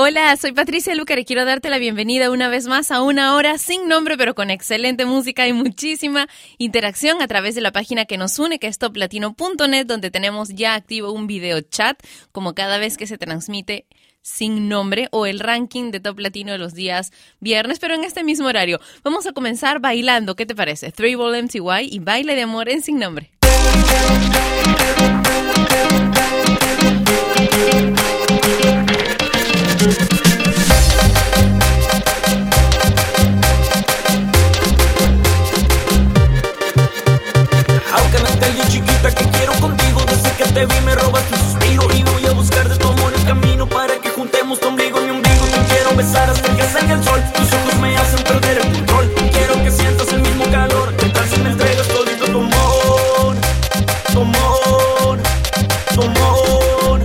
Hola, soy Patricia Lucar y quiero darte la bienvenida una vez más a una hora sin nombre pero con excelente música y muchísima interacción a través de la página que nos une que es toplatino.net donde tenemos ya activo un video chat como cada vez que se transmite sin nombre o el ranking de Top Latino de los días viernes, pero en este mismo horario. Vamos a comenzar bailando, ¿qué te parece? Three Ball MTY y baile de amor en sin nombre. Te vi me robas tu suspiro Y voy a buscar de tu amor el camino Para que juntemos tu ombligo y mi ombligo. Te quiero besar hasta que salga el sol. Tus ojos me hacen perder el control. Quiero que sientas el mismo calor ¿Qué tal si me entregas todito tu amor? Tu amor. Tu amor.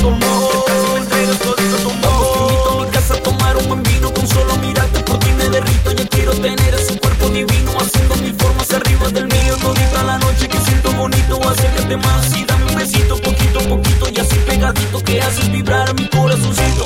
Tu amor. ¿Qué tal si me entregas todito tu amor? Vamos, invito a mi casa a tomar un buen vino. Con solo mirarte por ti me derrito. Ya quiero tener ese cuerpo divino Haciendo mil formas arriba del mío. Todita la noche que siento bonito Acércate más y pegadito Que haces vibrar mi corazoncito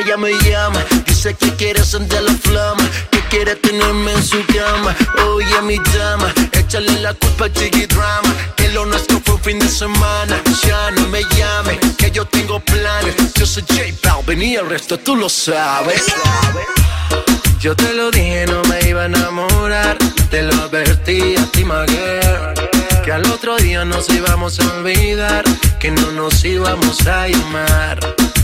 ella me llama. Dice que quiere encender la flama. Que quiere tenerme en su cama. Oye, mi dama. Échale la culpa a Chiqui Drama. Que lo nuestro fue un fin de semana. Ya no me llame. Que yo tengo planes. Yo soy J Balvin y el resto tú lo sabes. Yo te lo dije, no me iba a enamorar. Te lo advertí a ti, my. Que al otro día nos íbamos a olvidar. Que no nos íbamos a llamar.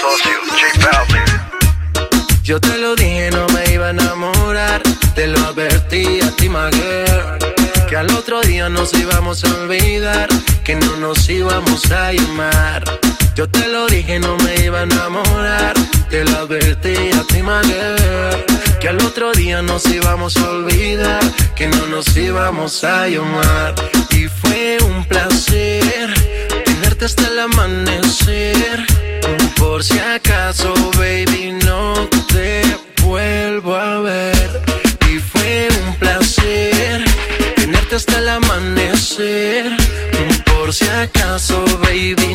Socio, J. Yo te lo dije, no me iba a enamorar. Te lo advertí a ti, my. Que al otro día nos íbamos a olvidar. Que no nos íbamos a llamar. Yo te lo dije, no me iba a enamorar. Te lo advertí a ti, my. Que al otro día nos íbamos a olvidar. Que no nos íbamos a llamar. Y fue un placer tenerte hasta el amanecer. Por si acaso, baby, no te vuelvo a ver. Y fue un placer tenerte hasta el amanecer. Por si acaso, baby,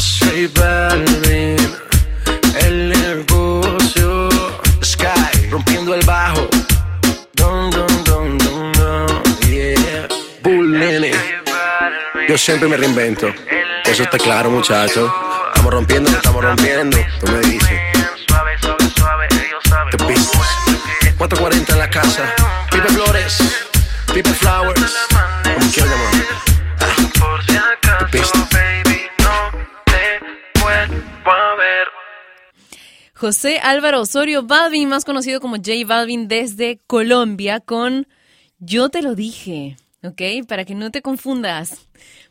J Balvin, el negocio. Sky, rompiendo el bajo. Dun, dun, dun, dun, dun, yeah. Bull Nene. Yo siempre me reinvento. Eso está claro, muchachos. Estamos rompiendo, estamos rompiendo. Tú me dices. Suave, suave, suave, ellos saben. The business. 440 en la casa. Pipe Flores. Pipe Flowers. José Álvaro Osorio Balvin, más conocido como J Balvin desde Colombia, con Yo te lo dije, ¿ok? Para que no te confundas.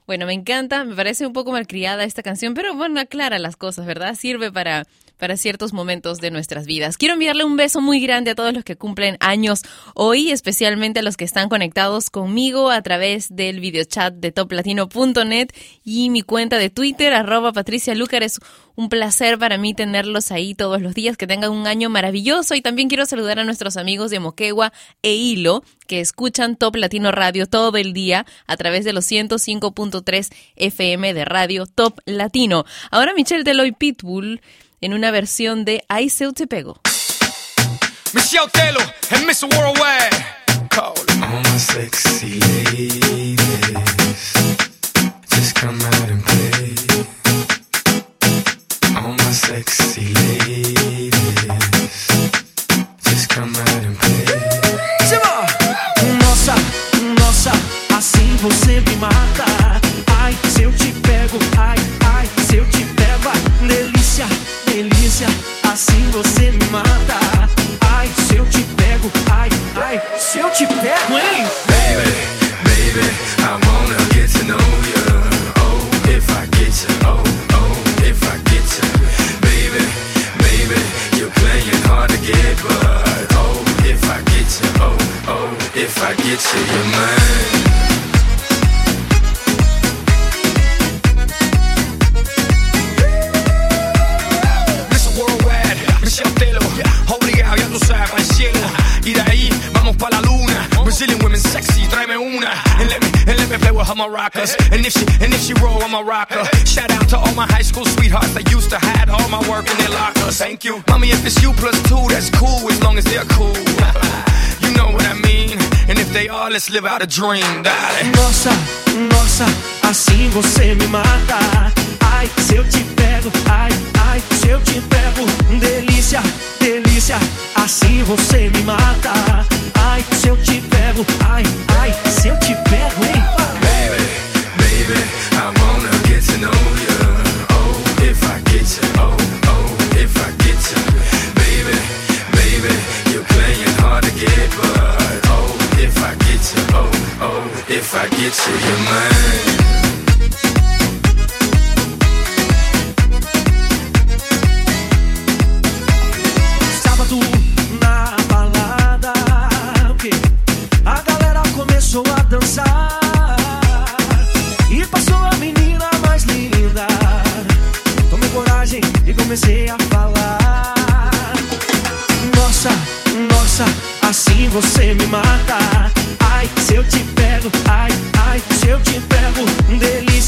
Bueno, me encanta, me parece un poco malcriada esta canción, pero bueno, aclara las cosas, ¿verdad? Sirve para, para ciertos momentos de nuestras vidas. Quiero enviarle un beso muy grande a todos los que cumplen años hoy, especialmente a los que están conectados conmigo a través del videochat de toplatino.net y mi cuenta de Twitter, arroba Patricia Lucar. Es un placer para mí tenerlos ahí todos los días, que tengan un año maravilloso y también quiero saludar a nuestros amigos de Moquegua e Hilo que escuchan Top Latino Radio todo el día a través de los 105.3 FM de Radio Top Latino. Ahora Michelle Deloy Pitbull en una versión de Ay, seu te pego. Michelle Taylor and Mr. Worldwide. Call. All my sexy ladies, just come out and play. All my sexy ladies, just come out and play. Nossa, nossa, assim você if I get you, you're mine. Mr. Worldwide, Michelle Taylor. Obligado. Brazilian women sexy, una. And let me, and let me play with her maracas. And if she, and if she roll, I'm a rocker. Shout out to all my high school sweethearts that used to hide all my work in their lockers. Thank you. Mommy, if it's you plus two, that's cool as long as they're cool. Know what I mean? And if they are, let's live out a dream, daddy. Nossa, nossa, assim você me mata. Ai, se eu te pego, ai, ai, se eu te pego. Delícia, delícia, assim você me mata. Ai, se eu te pego, ai, ai, se eu te pego, hein? Baby, baby, I wanna get to know you. Oh, if I get you. if I get to your. Sábado na balada, a galera começou a dançar e passou a menina mais linda. Tomei coragem e comecei a falar. Nossa, nossa, assim você me mata.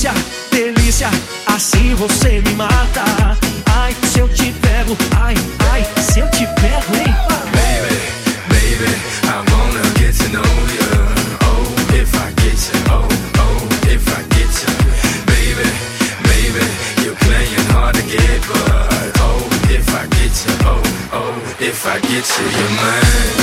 delícia, delícia, assim você me mata. Ai, se eu te pego, ai, ai, se eu te pego, hein? Baby, baby, I wanna get to know you. Oh, if I get you, oh, oh, if I get you. Baby, baby, you're playing hard to get, but oh, if I get you, oh, oh, if I get you, you're mine.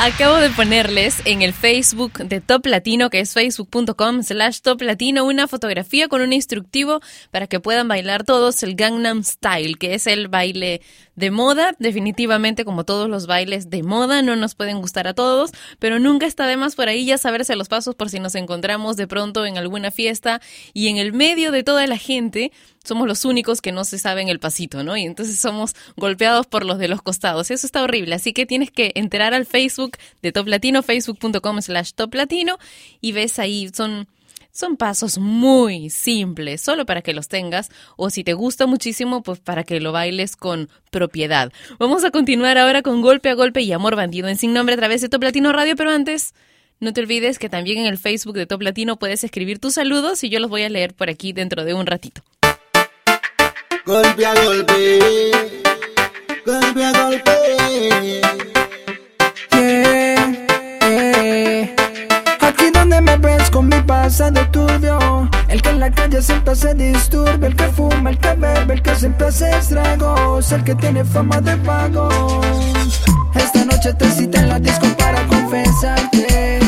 Acabo de ponerles en el Facebook de Top Latino, que es facebook.com slash Top Latino, una fotografía con un instructivo para que puedan bailar todos el Gangnam Style, que es el baile de moda. Definitivamente, como todos los bailes de moda, no nos pueden gustar a todos, pero nunca está de más por ahí ya saberse los pasos por si nos encontramos de pronto en alguna fiesta y en el medio de toda la gente somos los únicos que no se saben el pasito, ¿no? Y entonces somos golpeados por los de los costados. Eso está horrible. Así que tienes que entrar al Facebook de Top Latino, facebook.com slash Top Latino, y ves ahí, son, son pasos muy simples, solo para que los tengas, o si te gusta muchísimo, pues para que lo bailes con propiedad. Vamos a continuar ahora con Golpe a Golpe y Amor Bandido en Sin Nombre a través de Top Latino Radio, pero antes... No te olvides que también en el Facebook de Top Latino puedes escribir tus saludos y yo los voy a leer por aquí dentro de un ratito. golpe a golpe, golpe a golpe. Ves con mi pasado turbio. El que en la calle siempre hace disturbio El que fuma, el que bebe, el que siempre hace estragos. El que tiene fama de vago Esta noche te cita en la disco para confesarte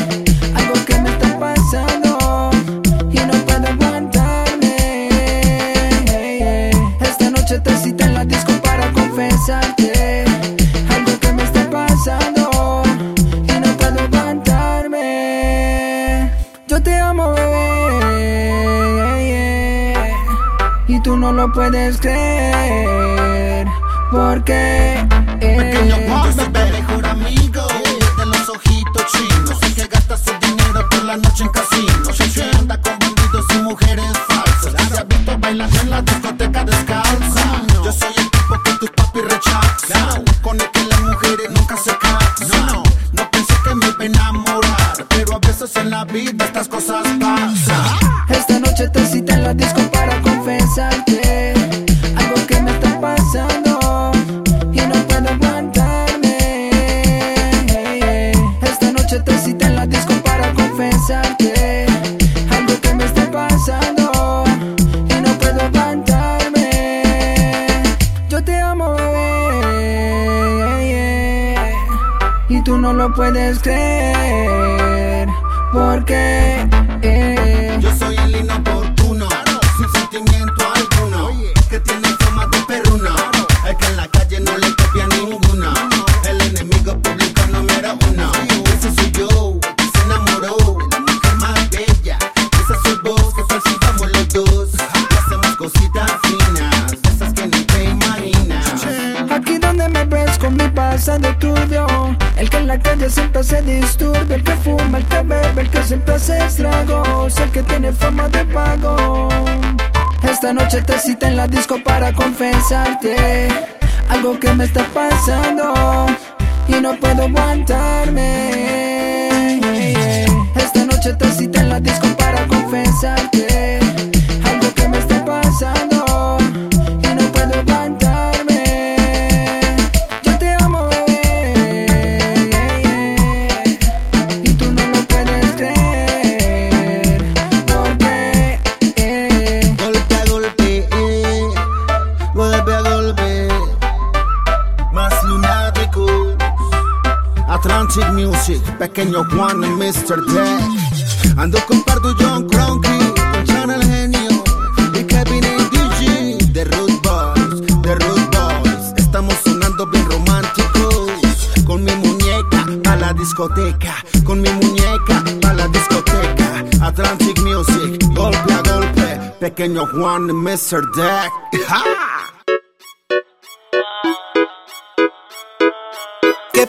no lo puedes creer, porque Pequeño Juan, bebé, mejor amigo de los ojitos chinos. El que gasta su dinero por la noche en casinos. Que anda con bandidos y mujeres falsas. Se ha visto bailando en la discoteca descalza. Yo soy el tipo que tus papi rechazan. Con el que las mujeres nunca se casan. No pensé que me iba a enamorar. Pero a veces en la vida estas cosas pasan. esta noche te cita en la disco puedes creer, porque eh, en la calle siempre hace disturbio El que fuma, el que bebe, el que siempre hace estragos El que tiene fama de vago Esta noche te cita en la disco para confesarte Algo que me está pasando Y no puedo aguantarme. Esta noche te cita en la disco para confesarte pequeño Juan y Mr. Deck. Ando con Pardo John Cronky, con Channel Genio y Kevin DJ de Root Boys, de Root Boys. Estamos sonando bien románticos, con mi muñeca a la discoteca, con mi muñeca a la discoteca. Atlantic Music, golpe a golpe, pequeño Juan y Mr. Deck.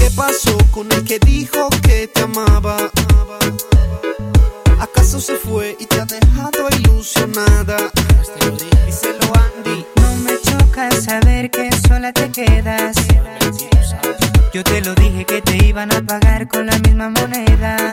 ¿Qué pasó con el que dijo que te amaba? ¿Acaso se fue y te ha dejado ilusionada? Díselo Andy. No me choca saber que sola te quedas. Yo te lo dije que te iban a pagar con la misma moneda.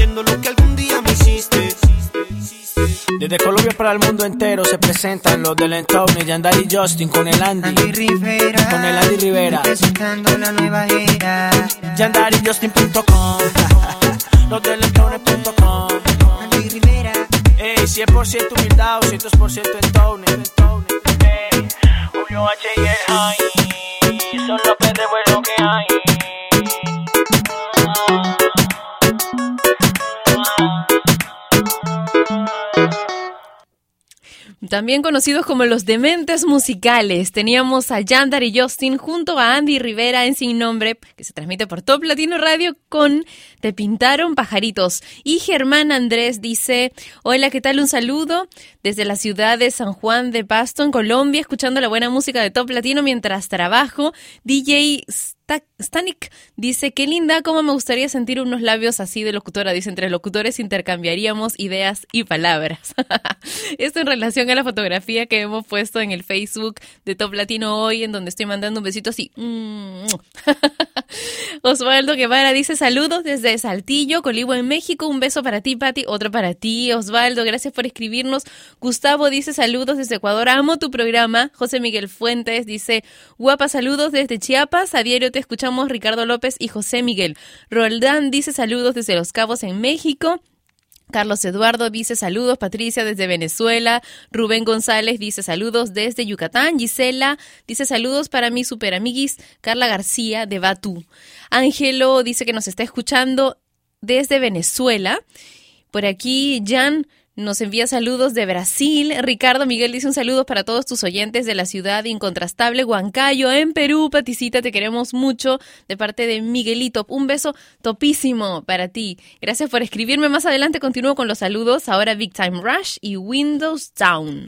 Desde Colombia para el mundo entero se presentan los del Entown, Yandari y Justin con el Andy. Andy Rivera, Con el Andy Rivera. presentando la nueva era. YandariJustin.com Los del Entown.com Andy Rivera, Ey, 100% humildad, 200% Entown. Ey, Julio H y el High son los que bueno que hay. También conocidos como los dementes musicales, teníamos a Yandar y Justin junto a Andy Rivera en Sin Nombre, que se transmite por Top Latino Radio con Te Pintaron Pajaritos. Y Germán Andrés dice, hola, ¿qué tal? Un saludo desde la ciudad de San Juan de Pasto, en Colombia, escuchando la buena música de Top Latino mientras trabajo. DJ Sta- Stanik dice, qué linda, cómo me gustaría sentir unos labios así de locutora. Dice, entre locutores intercambiaríamos ideas y palabras. Esto en relación a la fotografía que hemos puesto en el Facebook de Top Latino hoy, en donde estoy mandando un besito así. Mm. Osvaldo Guevara dice, saludos desde Saltillo, Coligüe en México. Un beso para ti, Pati. Otro para ti, Osvaldo. Gracias por escribirnos. Gustavo dice, saludos desde Ecuador. Amo tu programa. José Miguel Fuentes dice, guapa, saludos desde Chiapas. Diario te escuchamos Ricardo López y José Miguel. Roldán dice, saludos desde Los Cabos en México. Carlos Eduardo dice saludos, Patricia desde Venezuela, Rubén González dice saludos desde Yucatán, Gisela dice saludos para mi super amiguis Carla García de Batú. Ángelo dice que nos está escuchando desde Venezuela. Por aquí Jan nos envía saludos de Brasil. Ricardo Miguel dice un saludo para todos tus oyentes de la ciudad incontrastable Huancayo en Perú. Paticita, te queremos mucho de parte de Miguelito. Un beso topísimo para ti. Gracias por escribirme. Más adelante continúo con los saludos. Ahora Big Time Rush y Windows Down.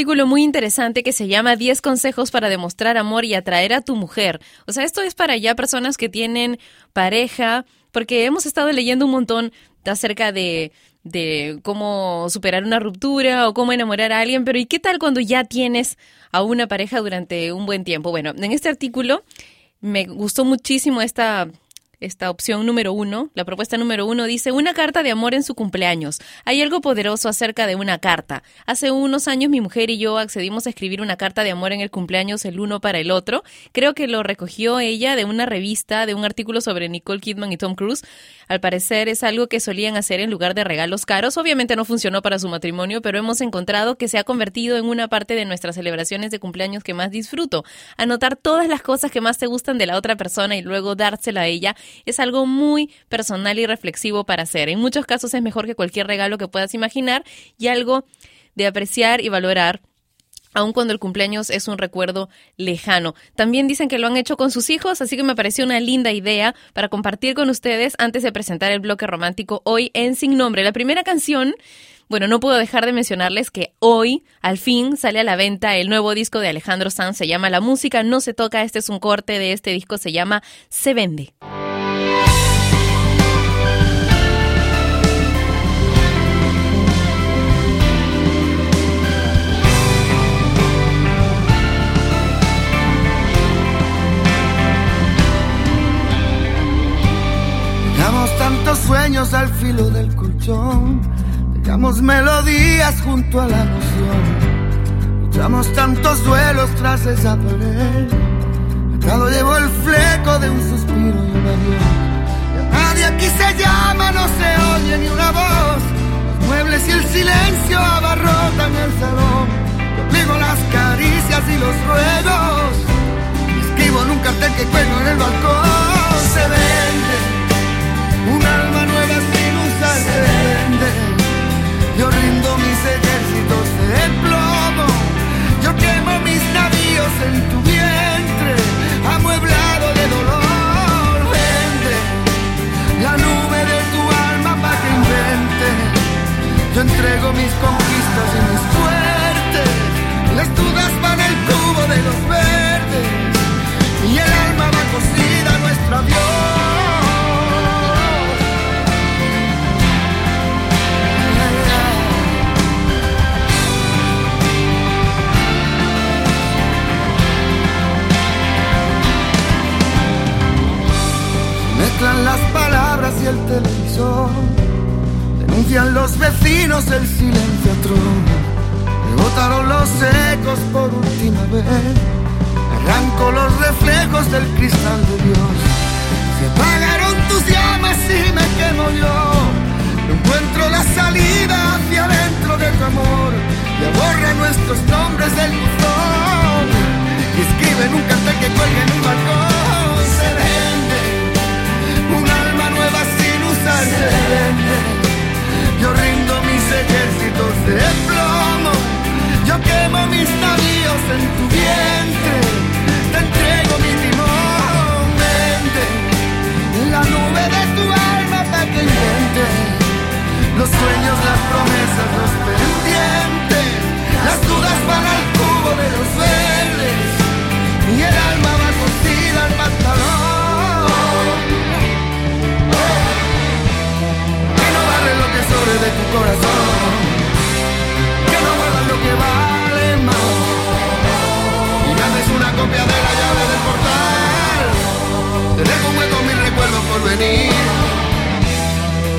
Artículo muy interesante que se llama 10 consejos para demostrar amor y atraer a tu mujer. O sea, esto es para ya personas que tienen pareja, porque hemos estado leyendo un montón acerca de de cómo superar una ruptura o cómo enamorar a alguien, pero ¿y qué tal cuando ya tienes a una pareja durante un buen tiempo? Bueno, en este artículo me gustó muchísimo esta esta opción número uno, la propuesta número uno dice una carta de amor en su cumpleaños. Hay algo poderoso acerca de una carta. Hace unos años mi mujer y yo accedimos a escribir una carta de amor en el cumpleaños el uno para el otro. Creo que lo recogió ella de una revista, de un artículo sobre Nicole Kidman y Tom Cruise. Al parecer es algo que solían hacer en lugar de regalos caros. Obviamente no funcionó para su matrimonio, pero hemos encontrado que se ha convertido en una parte de nuestras celebraciones de cumpleaños que más disfruto. Anotar todas las cosas que más te gustan de la otra persona y luego dársela a ella es algo muy personal y reflexivo para hacer. En muchos casos es mejor que cualquier regalo que puedas imaginar y algo de apreciar y valorar aun cuando el cumpleaños es un recuerdo lejano. También dicen que lo han hecho con sus hijos, así que me pareció una linda idea para compartir con ustedes antes de presentar el bloque romántico hoy en Sin Nombre. La primera canción bueno, no puedo dejar de mencionarles que hoy, al fin, sale a la venta el nuevo disco de Alejandro Sanz. Se llama La música no se toca. Este es un corte de este disco. Se llama Se vende. Sueños al filo del colchón, dejamos melodías junto a la emoción, luchamos tantos duelos tras esa pared. Atado llevo el fleco de un suspiro y un adiós. Nadie aquí se llama, no se oye ni una voz. Los muebles y el silencio abarrotan el salón. Yo las caricias y los ruegos. Escribo en un cartel que cuelgo en el balcón.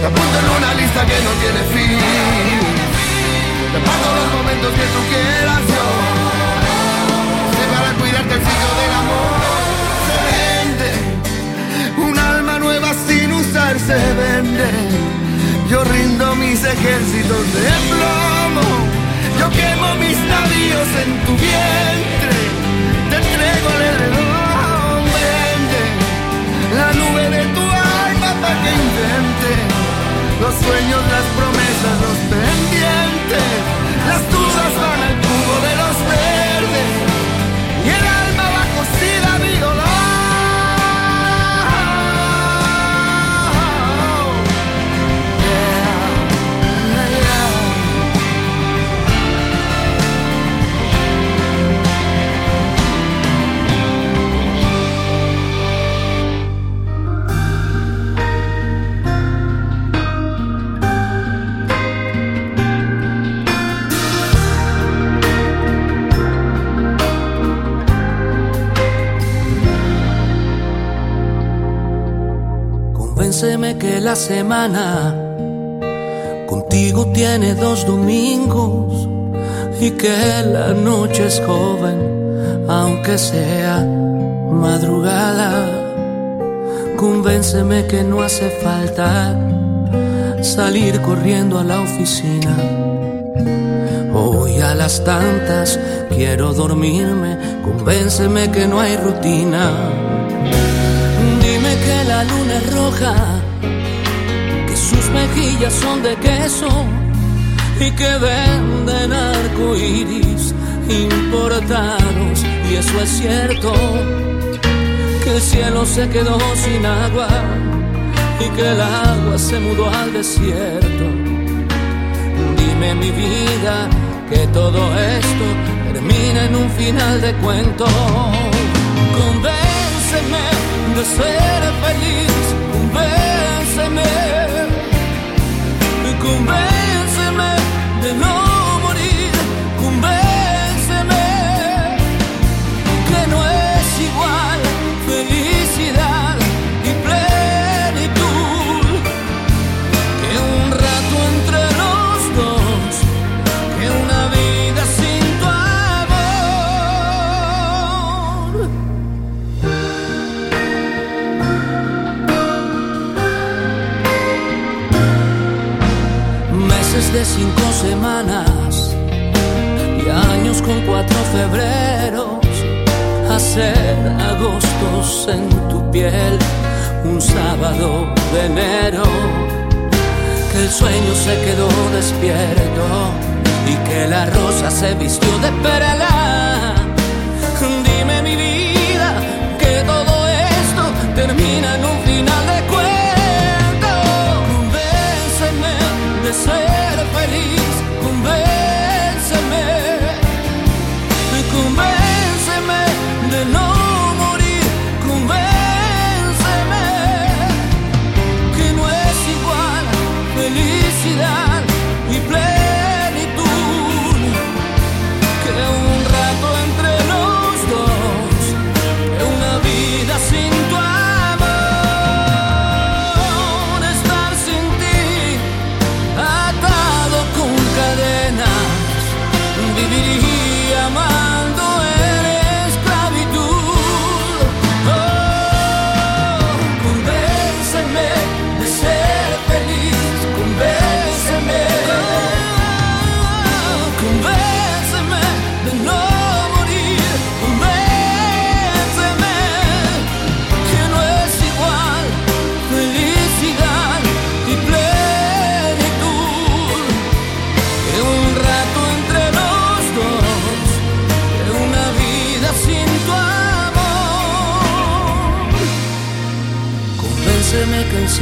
Te en una lista que no tiene fin. Te paso los momentos que tú quieras yo. Sé para cuidarte el sitio del amor. Se vende un alma nueva sin usar se vende. Yo rindo mis ejércitos de plomo. Yo quemo mis navíos en tu vientre. Te entrego el heredón. Vende la nube de tu alma para que invente los sueños, las promesas, los pendientes. Las dudas van al Convénceme que la semana contigo tiene dos domingos y que la noche es joven, aunque sea madrugada. Convénceme que no hace falta salir corriendo a la oficina. Hoy a las tantas quiero dormirme, convénceme que no hay rutina. Luna roja, que sus mejillas son de queso y que venden arcoíris importados. Y eso es cierto, que el cielo se quedó sin agua y que el agua se mudó al desierto. Dime mi vida que todo esto termina en un final de cuento. Convénceme de ser feliz, convénceme, convénceme de no con cuatro febreros, hacer agostos en tu piel, un sábado de enero, que el sueño se quedó despierto y que la rosa se vistió de perla. Dime mi vida que todo esto termina en un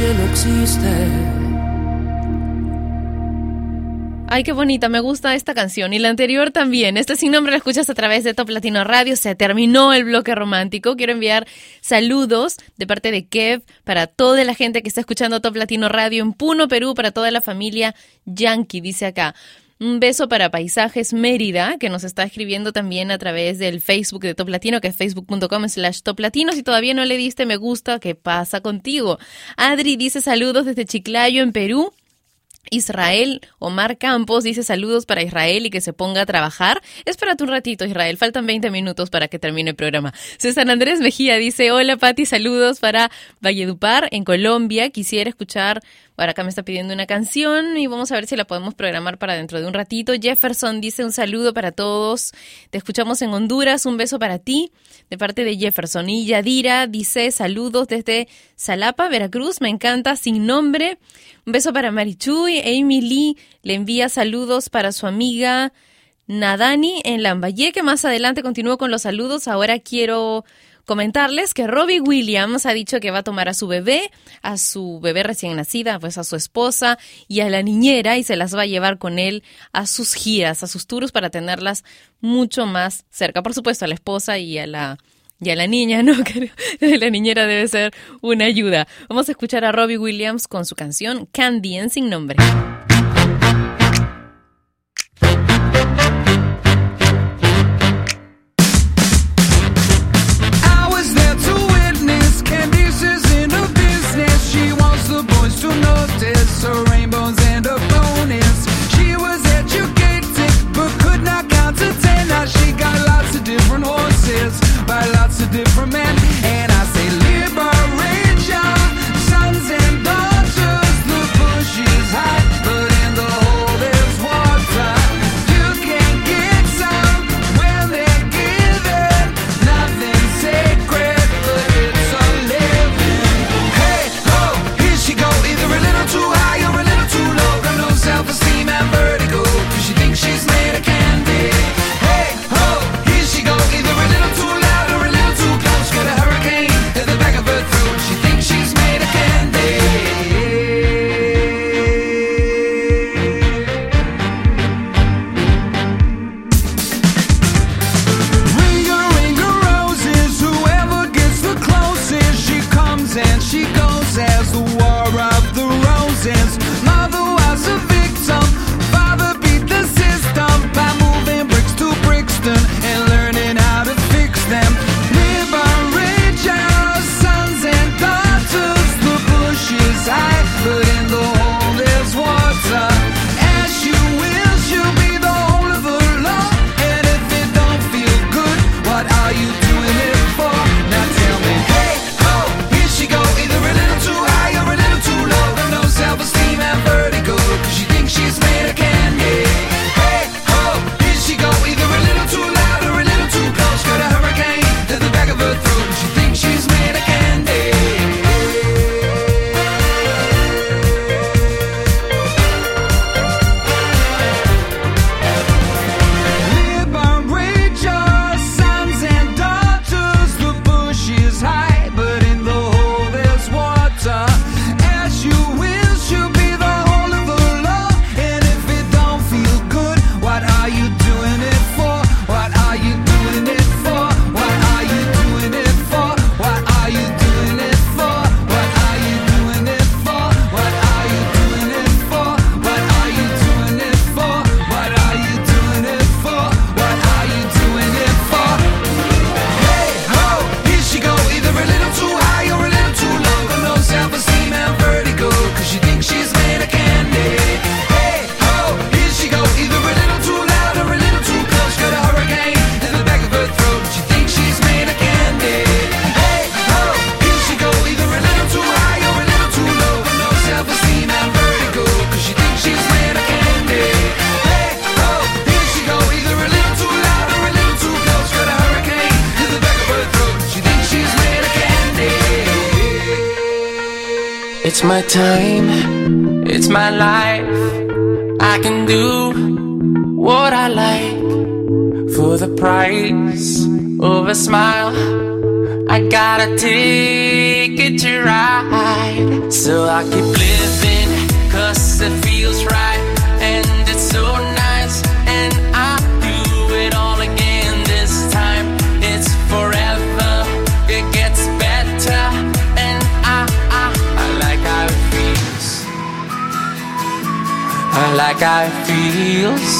cielo existe. Ay, qué bonita, me gusta esta canción y la anterior también. Este sin nombre lo escuchas a través de Top Latino Radio. Se terminó el bloque romántico. Quiero enviar saludos de parte de Kev para toda la gente que está escuchando Top Latino Radio en Puno, Perú, para toda la familia Yankee, dice acá. Un beso para Paisajes Mérida, que nos está escribiendo también a través del Facebook de Top Latino, que es facebook.com slash Top Latino. Si todavía no le diste me gusta, ¿qué pasa contigo? Adri dice saludos desde Chiclayo, en Perú. Israel Omar Campos dice saludos para Israel y que se ponga a trabajar. Espérate un ratito, Israel. Faltan 20 minutos para que termine el programa. César Andrés Mejía dice: Hola, Pati, saludos para Valledupar, en Colombia. Quisiera escuchar. Ahora acá me está pidiendo una canción y vamos a ver si la podemos programar para dentro de un ratito. Jefferson dice un saludo para todos. Te escuchamos en Honduras. Un beso para ti de parte de Jefferson. Y Yadira dice saludos desde Salapa, Veracruz. Me encanta, sin nombre. Un beso para Marichuy. Amy Lee le envía saludos para su amiga Nadani en Lambaye, que más adelante continúo con los saludos. Ahora quiero comentarles que Robbie Williams ha dicho que va a tomar a su bebé, a su bebé recién nacida, pues a su esposa y a la niñera y se las va a llevar con él a sus giras, a sus tours para tenerlas mucho más cerca. Por supuesto, a la esposa y a la y a la niña, ¿no? la niñera debe ser una ayuda. Vamos a escuchar a Robbie Williams con su canción Candy en sin nombre. her rainbows and her. She was educated but could not count to ten. Now she got lots of different horses by lots of different men, and I say. For the price of a smile. I got a ticket to ride, so I keep living, cause it feels right, and it's so nice, and I do it all again this time. It's forever, it gets better, and I, I, I like how it feels. I like how it feels.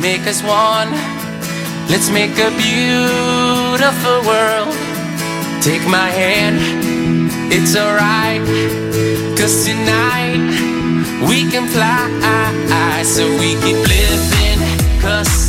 Make us one. Let's make a beautiful world. Take my hand, it's alright. Cause tonight we can fly. So we keep living, cause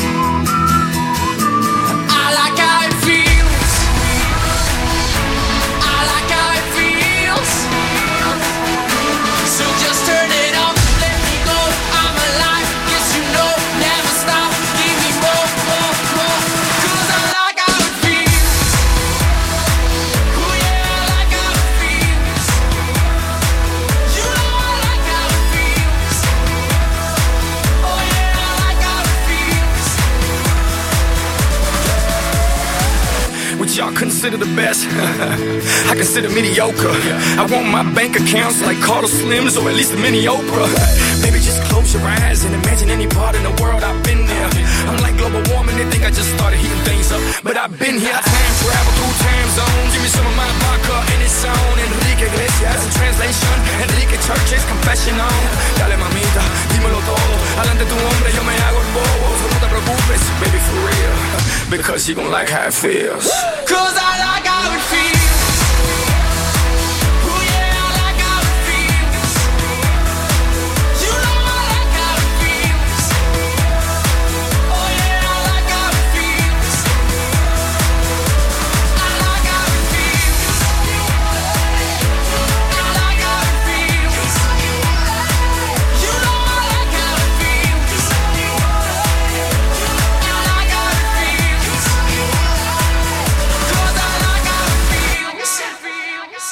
The best? I consider mediocre. I want my bank accounts like Carlos Slims or at least a mini Oprah. Maybe just close your eyes and imagine any part in the world I've been there. I'm like global warming, they think I just started heating things up. But I've been here, I time travel through time zones. Give me some of my vodka and it's on. Enrique Iglesias translation. Enrique Church's confession on. Dale mamita, dímelo todo. Adelante tu hombre, yo me hago el bobo. So no te preocupes, baby, for real. Because you gon' like how it feels. Cause I like how it feels.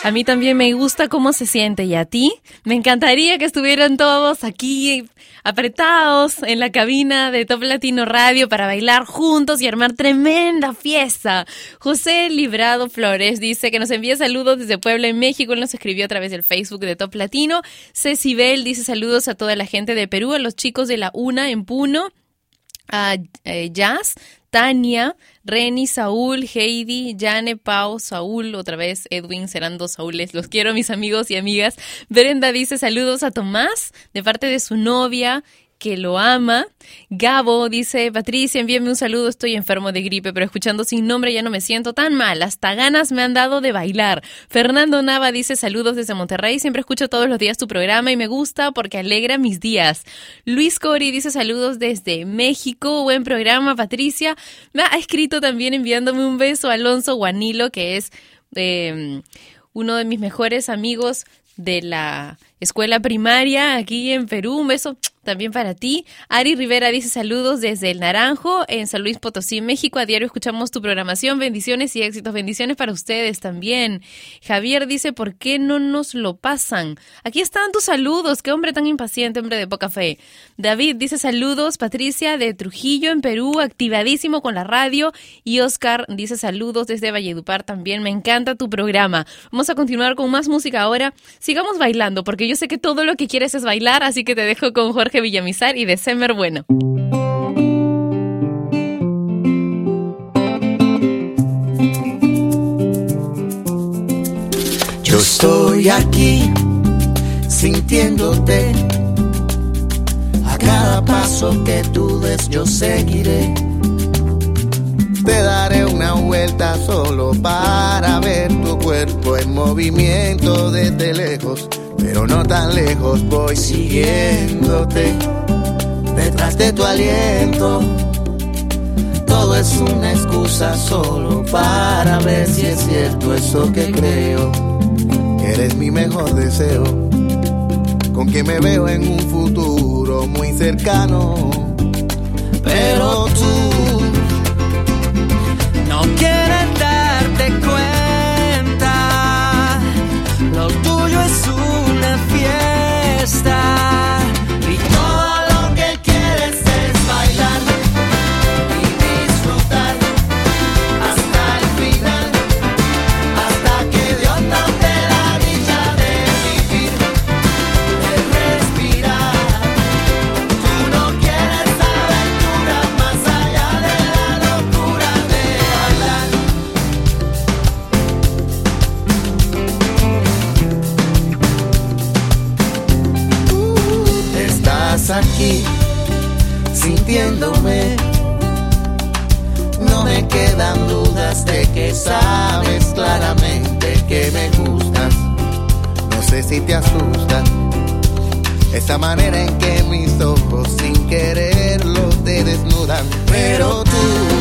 A mí también me gusta cómo se siente y a ti me encantaría que estuvieran todos aquí apretados en la cabina de Top Latino Radio para bailar juntos y armar tremenda fiesta. José Librado Flores dice que nos envía saludos desde Puebla en México. Él nos escribió a través del Facebook de Top Latino. Ceci Bell dice saludos a toda la gente de Perú, a los chicos de la UNA en Puno a eh, Jazz, Tania, Reni, Saúl, Heidi, Jane, Pau, Saúl, otra vez Edwin, serán dos Saúles. Los quiero, mis amigos y amigas. Brenda dice saludos a Tomás de parte de su novia que lo ama. Gabo dice, Patricia, envíame un saludo, estoy enfermo de gripe, pero escuchando sin nombre ya no me siento tan mal, hasta ganas me han dado de bailar. Fernando Nava dice, saludos desde Monterrey, siempre escucho todos los días tu programa y me gusta porque alegra mis días. Luis Cori dice, saludos desde México, buen programa, Patricia. Me ha escrito también enviándome un beso Alonso Guanilo, que es eh, uno de mis mejores amigos de la escuela primaria aquí en Perú. Un beso también para ti. Ari Rivera dice saludos desde El Naranjo, en San Luis Potosí, México. A diario escuchamos tu programación. Bendiciones y éxitos. Bendiciones para ustedes también. Javier dice, ¿por qué no nos lo pasan? Aquí están tus saludos. Qué hombre tan impaciente, hombre de poca fe. David dice saludos. Patricia de Trujillo, en Perú, activadísimo con la radio. Y Oscar dice saludos desde Valledupar también. Me encanta tu programa. Vamos a continuar con más música ahora. Sigamos bailando, porque yo sé que todo lo que quieres es bailar, así que te dejo con Jorge Villamizar y de Semer Bueno. Yo estoy aquí sintiéndote. A cada paso que tú des yo seguiré. Te daré una vuelta solo para ver tu cuerpo en movimiento desde lejos, pero no tan lejos voy siguiéndote. Detrás de tu aliento, todo es una excusa solo para ver si es cierto eso que creo. Que eres mi mejor deseo, con quien me veo en un futuro muy cercano. Pero tú no quieres quedan dudas de que sabes claramente que me gustas. No sé si te asusta esa manera en que mis ojos sin quererlo te desnudan. Pero tú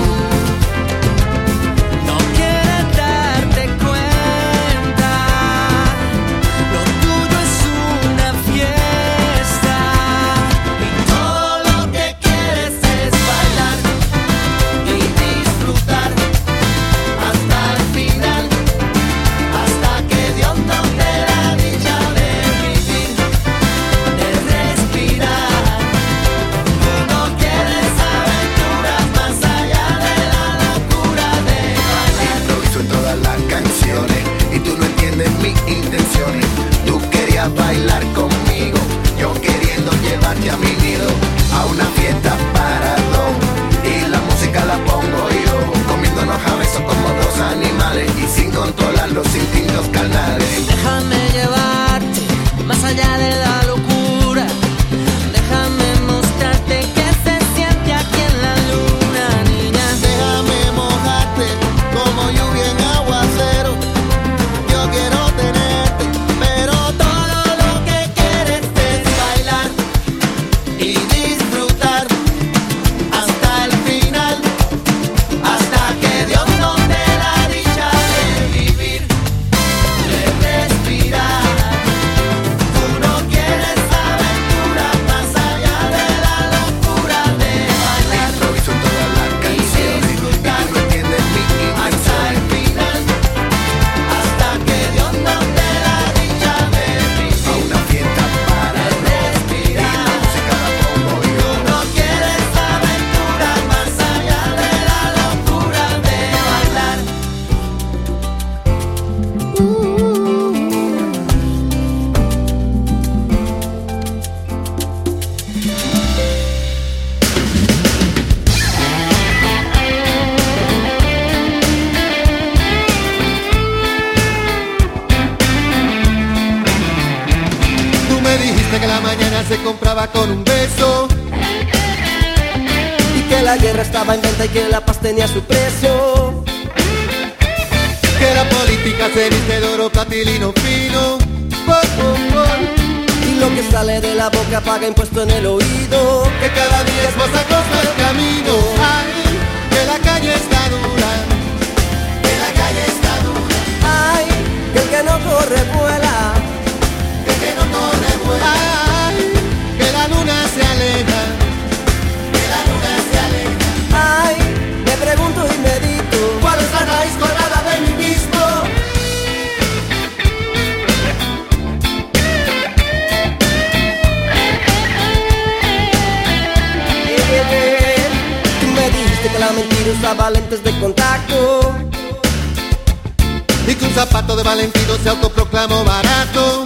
se autoproclamó barato.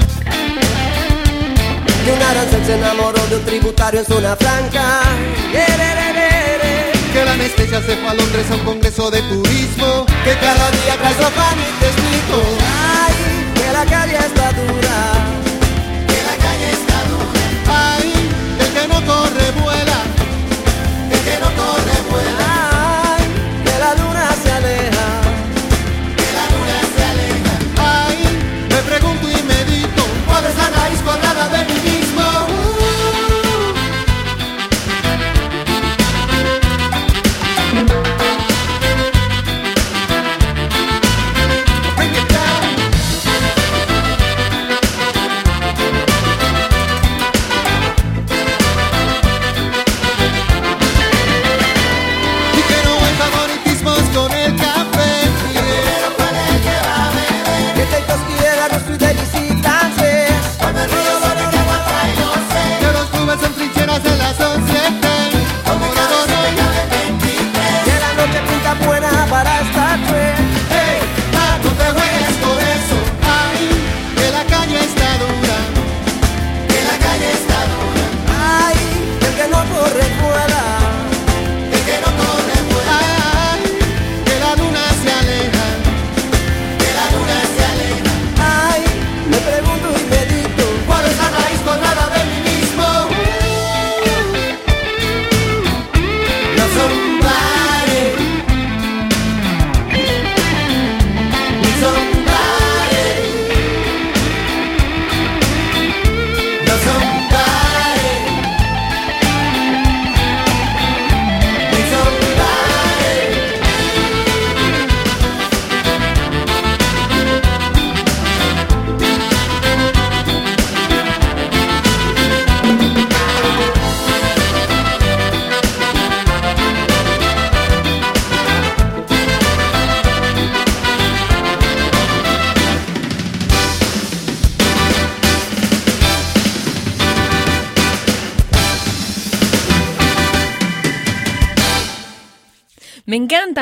Que un arancel se enamoró de un tributario en zona franca. Que la anestesia se fue a Londres a un congreso de turismo. Que cada día trae sofá y te explico. Ay, que la calle está dura.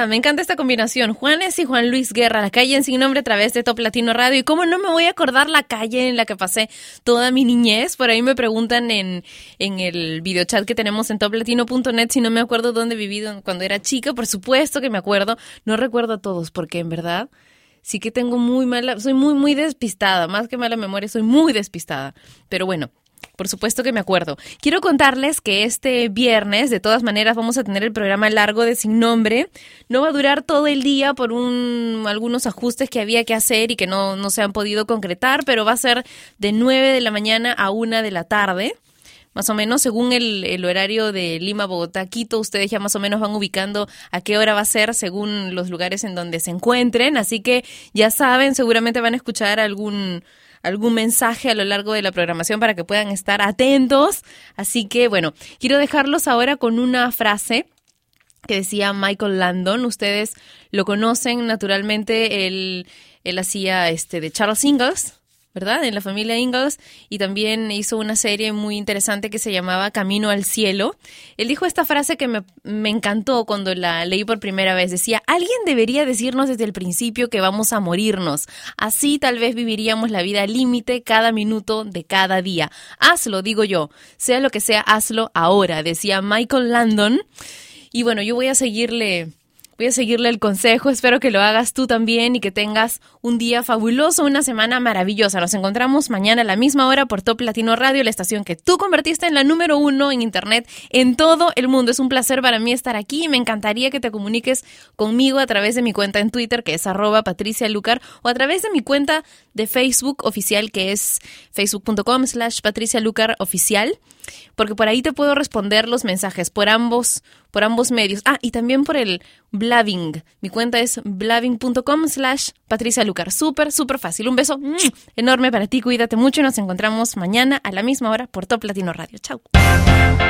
Me encanta esta combinación. Juanes y Juan Luis Guerra, la calle en sin nombre a través de Top Latino Radio. Y cómo no me voy a acordar la calle en la que pasé toda mi niñez. Por ahí me preguntan en, en el videochat que tenemos en toplatino.net si no me acuerdo dónde viví cuando era chica. Por supuesto que me acuerdo. No recuerdo a todos porque en verdad sí que tengo muy mala, soy muy, muy despistada. Más que mala memoria, soy muy despistada. Pero bueno. Por supuesto que me acuerdo. Quiero contarles que este viernes, de todas maneras, vamos a tener el programa largo de Sin Nombre. No va a durar todo el día por un, algunos ajustes que había que hacer y que no, no se han podido concretar, pero va a ser de 9 de la mañana a 1 de la tarde. Más o menos, según el, el horario de Lima, Bogotá, Quito, ustedes ya más o menos van ubicando a qué hora va a ser según los lugares en donde se encuentren. Así que ya saben, seguramente van a escuchar algún, algún mensaje a lo largo de la programación para que puedan estar atentos. Así que, bueno, quiero dejarlos ahora con una frase que decía Michael Landon. Ustedes lo conocen naturalmente. Él, él hacía este de Charles Ingalls. ¿Verdad? En la familia Ingalls y también hizo una serie muy interesante que se llamaba Camino al Cielo. Él dijo esta frase que me, me encantó cuando la leí por primera vez. Decía, alguien debería decirnos desde el principio que vamos a morirnos. Así tal vez viviríamos la vida límite cada minuto de cada día. Hazlo, digo yo. Sea lo que sea, hazlo ahora, decía Michael Landon. Y bueno, yo voy a seguirle Voy a seguirle el consejo, espero que lo hagas tú también y que tengas un día fabuloso, una semana maravillosa. Nos encontramos mañana a la misma hora por Top Latino Radio, la estación que tú convertiste en la número uno en Internet en todo el mundo. Es un placer para mí estar aquí y me encantaría que te comuniques conmigo a través de mi cuenta en Twitter, que es arroba Patricia Lucar, o a través de mi cuenta de Facebook oficial, que es facebook.com slash Patricia Lucar oficial porque por ahí te puedo responder los mensajes por ambos, por ambos medios. Ah, y también por el Blabbing. Mi cuenta es blabbing.com slash Patricia Lucar. Súper, súper fácil. Un beso ¡mua! enorme para ti. Cuídate mucho y nos encontramos mañana a la misma hora por Top Latino Radio. Chao.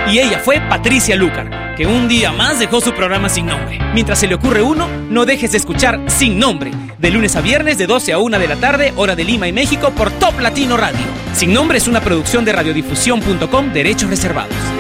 Y ella fue Patricia Lucar, que un día más dejó su programa sin nombre. Mientras se le ocurre uno, no dejes de escuchar Sin Nombre, de lunes a viernes de 12 a 1 de la tarde, hora de Lima y México por Top Latino Radio. Sin Nombre es una producción de radiodifusión.com, derechos reservados.